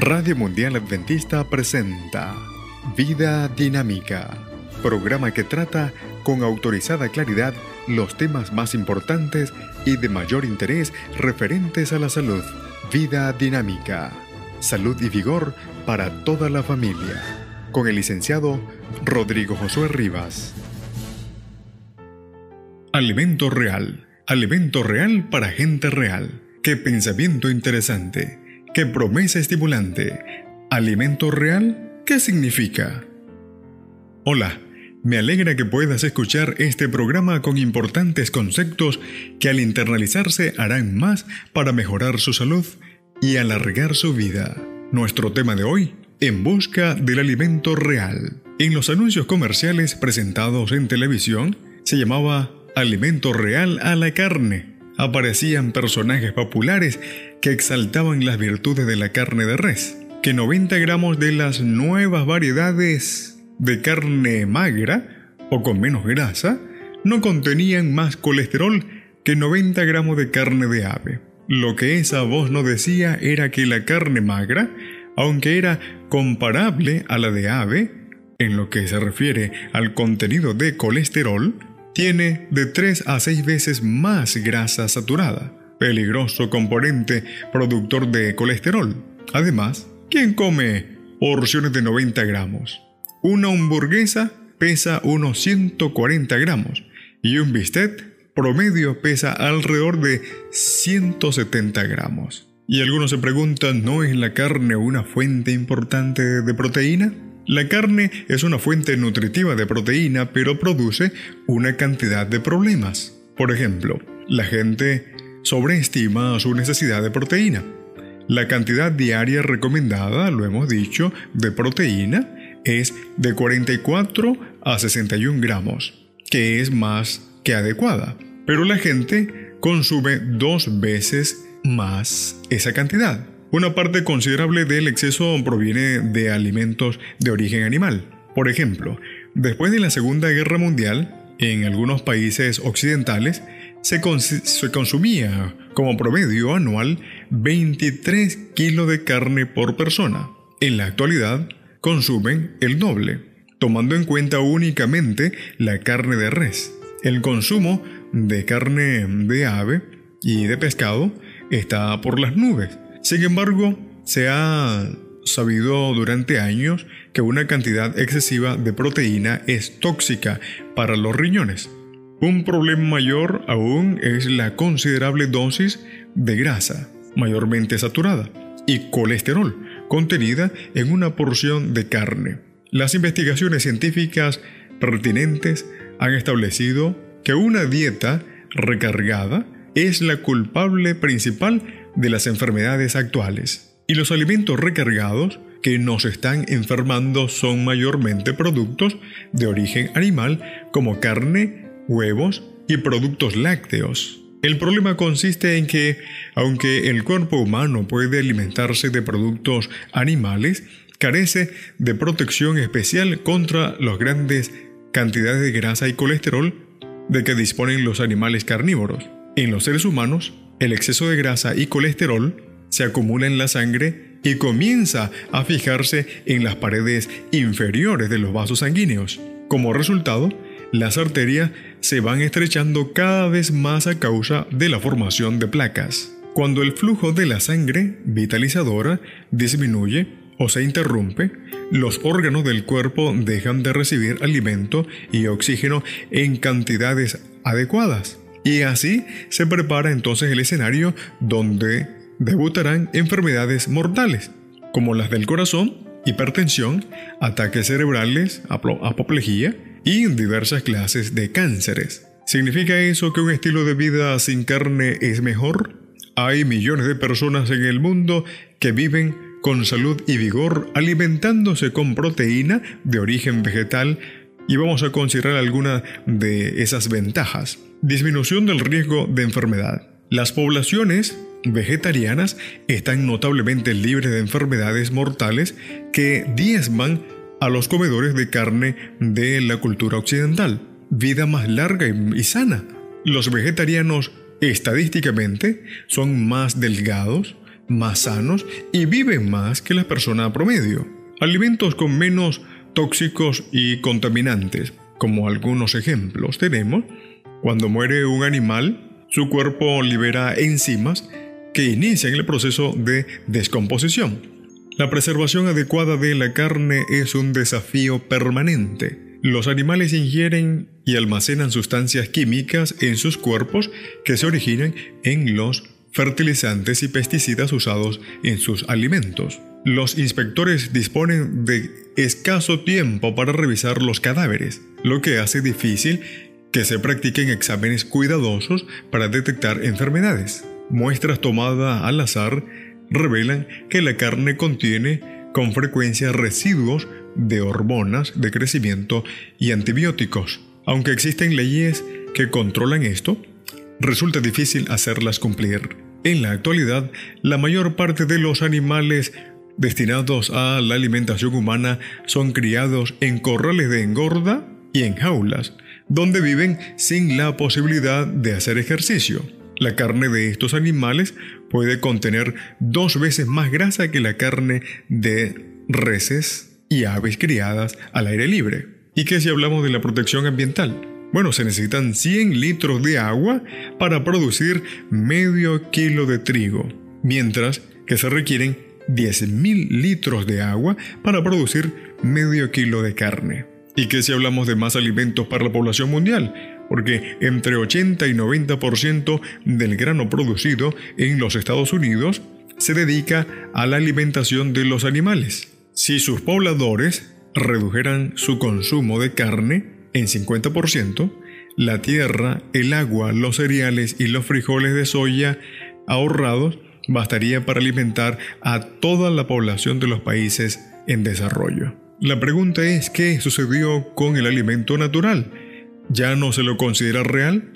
Radio Mundial Adventista presenta Vida Dinámica, programa que trata con autorizada claridad los temas más importantes y de mayor interés referentes a la salud. Vida Dinámica, salud y vigor para toda la familia, con el licenciado Rodrigo Josué Rivas. Alimento real, alimento real para gente real. Qué pensamiento interesante. ¿Qué promesa estimulante? ¿Alimento real? ¿Qué significa? Hola, me alegra que puedas escuchar este programa con importantes conceptos que al internalizarse harán más para mejorar su salud y alargar su vida. Nuestro tema de hoy, en busca del alimento real. En los anuncios comerciales presentados en televisión, se llamaba alimento real a la carne aparecían personajes populares que exaltaban las virtudes de la carne de res, que 90 gramos de las nuevas variedades de carne magra o con menos grasa no contenían más colesterol que 90 gramos de carne de ave. Lo que esa voz no decía era que la carne magra, aunque era comparable a la de ave, en lo que se refiere al contenido de colesterol, tiene de 3 a 6 veces más grasa saturada, peligroso componente productor de colesterol. Además, ¿quién come porciones de 90 gramos? Una hamburguesa pesa unos 140 gramos y un bistec promedio pesa alrededor de 170 gramos. Y algunos se preguntan, ¿no es la carne una fuente importante de proteína? La carne es una fuente nutritiva de proteína, pero produce una cantidad de problemas. Por ejemplo, la gente sobreestima su necesidad de proteína. La cantidad diaria recomendada, lo hemos dicho, de proteína es de 44 a 61 gramos, que es más que adecuada. Pero la gente consume dos veces más esa cantidad. Una parte considerable del exceso proviene de alimentos de origen animal. Por ejemplo, después de la Segunda Guerra Mundial, en algunos países occidentales, se, consumía como promedio anual 23 kilos de carne por persona. En la actualidad, consumen el doble, tomando en cuenta únicamente la carne de res. El consumo de carne de ave y de pescado está por las nubes sin embargo, se ha sabido durante años que una cantidad excesiva de proteína es tóxica para los riñones. Un problema mayor aún es la considerable dosis de grasa, mayormente saturada, y colesterol, contenida en una porción de carne. Las investigaciones científicas pertinentes han establecido que una dieta recargada es la culpable principal de las enfermedades actuales. Y los alimentos recargados que nos están enfermando son mayormente productos de origen animal como carne, huevos y productos lácteos. El problema consiste en que, aunque el cuerpo humano puede alimentarse de productos animales, carece de protección especial contra las grandes cantidades de grasa y colesterol de que disponen los animales carnívoros. En los seres humanos, el exceso de grasa y colesterol se acumula en la sangre y comienza a fijarse en las paredes inferiores de los vasos sanguíneos. Como resultado, las arterias se van estrechando cada vez más a causa de la formación de placas. Cuando el flujo de la sangre vitalizadora disminuye o se interrumpe, los órganos del cuerpo dejan de recibir alimento y oxígeno en cantidades adecuadas. Y así se prepara entonces el escenario donde debutarán enfermedades mortales, como las del corazón, hipertensión, ataques cerebrales, apoplejía y diversas clases de cánceres. ¿Significa eso que un estilo de vida sin carne es mejor? Hay millones de personas en el mundo que viven con salud y vigor alimentándose con proteína de origen vegetal y vamos a considerar algunas de esas ventajas. Disminución del riesgo de enfermedad. Las poblaciones vegetarianas están notablemente libres de enfermedades mortales que diezman a los comedores de carne de la cultura occidental. Vida más larga y sana. Los vegetarianos estadísticamente son más delgados, más sanos y viven más que la persona promedio. Alimentos con menos tóxicos y contaminantes, como algunos ejemplos tenemos, cuando muere un animal, su cuerpo libera enzimas que inician el proceso de descomposición. La preservación adecuada de la carne es un desafío permanente. Los animales ingieren y almacenan sustancias químicas en sus cuerpos que se originan en los fertilizantes y pesticidas usados en sus alimentos. Los inspectores disponen de escaso tiempo para revisar los cadáveres, lo que hace difícil que se practiquen exámenes cuidadosos para detectar enfermedades. Muestras tomadas al azar revelan que la carne contiene con frecuencia residuos de hormonas de crecimiento y antibióticos. Aunque existen leyes que controlan esto, resulta difícil hacerlas cumplir. En la actualidad, la mayor parte de los animales destinados a la alimentación humana son criados en corrales de engorda y en jaulas, donde viven sin la posibilidad de hacer ejercicio. La carne de estos animales puede contener dos veces más grasa que la carne de reses y aves criadas al aire libre. ¿Y qué si hablamos de la protección ambiental? Bueno, se necesitan 100 litros de agua para producir medio kilo de trigo, mientras que se requieren 10.000 litros de agua para producir medio kilo de carne. ¿Y qué si hablamos de más alimentos para la población mundial? Porque entre 80 y 90% del grano producido en los Estados Unidos se dedica a la alimentación de los animales. Si sus pobladores redujeran su consumo de carne, en 50%, la tierra, el agua, los cereales y los frijoles de soya ahorrados bastaría para alimentar a toda la población de los países en desarrollo. La pregunta es, ¿qué sucedió con el alimento natural? ¿Ya no se lo considera real?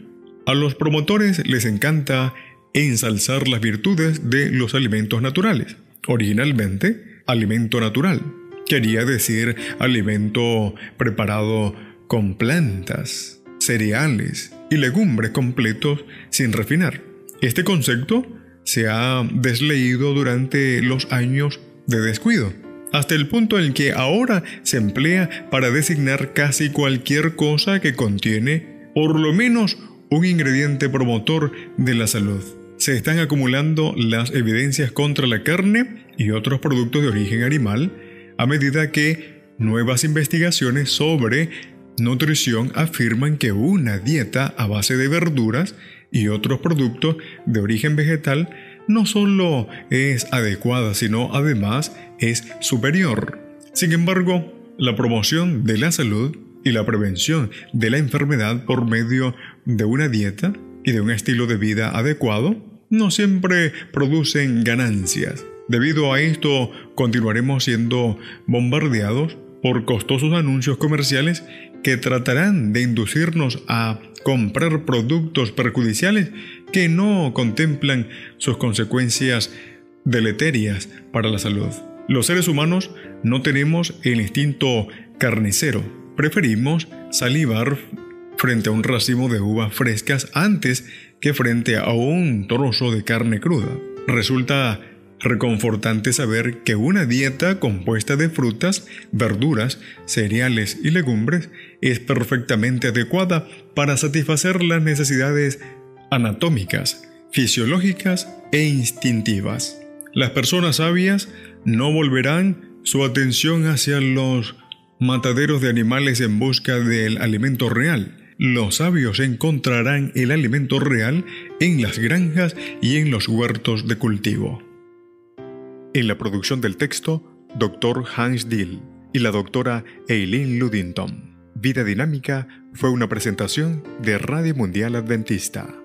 A los promotores les encanta ensalzar las virtudes de los alimentos naturales. Originalmente, alimento natural. Quería decir alimento preparado con plantas, cereales y legumbres completos sin refinar. Este concepto se ha desleído durante los años de descuido, hasta el punto en que ahora se emplea para designar casi cualquier cosa que contiene por lo menos un ingrediente promotor de la salud. Se están acumulando las evidencias contra la carne y otros productos de origen animal a medida que nuevas investigaciones sobre Nutrición afirman que una dieta a base de verduras y otros productos de origen vegetal no solo es adecuada, sino además es superior. Sin embargo, la promoción de la salud y la prevención de la enfermedad por medio de una dieta y de un estilo de vida adecuado no siempre producen ganancias. Debido a esto, continuaremos siendo bombardeados por costosos anuncios comerciales que tratarán de inducirnos a comprar productos perjudiciales que no contemplan sus consecuencias deleterias para la salud. Los seres humanos no tenemos el instinto carnicero, preferimos salivar frente a un racimo de uvas frescas antes que frente a un trozo de carne cruda. Resulta reconfortante saber que una dieta compuesta de frutas, verduras, cereales y legumbres es perfectamente adecuada para satisfacer las necesidades anatómicas, fisiológicas e instintivas. Las personas sabias no volverán su atención hacia los mataderos de animales en busca del alimento real. Los sabios encontrarán el alimento real en las granjas y en los huertos de cultivo. En la producción del texto, Dr. Hans Dill y la doctora Eileen Ludington. Vida Dinámica fue una presentación de Radio Mundial Adventista.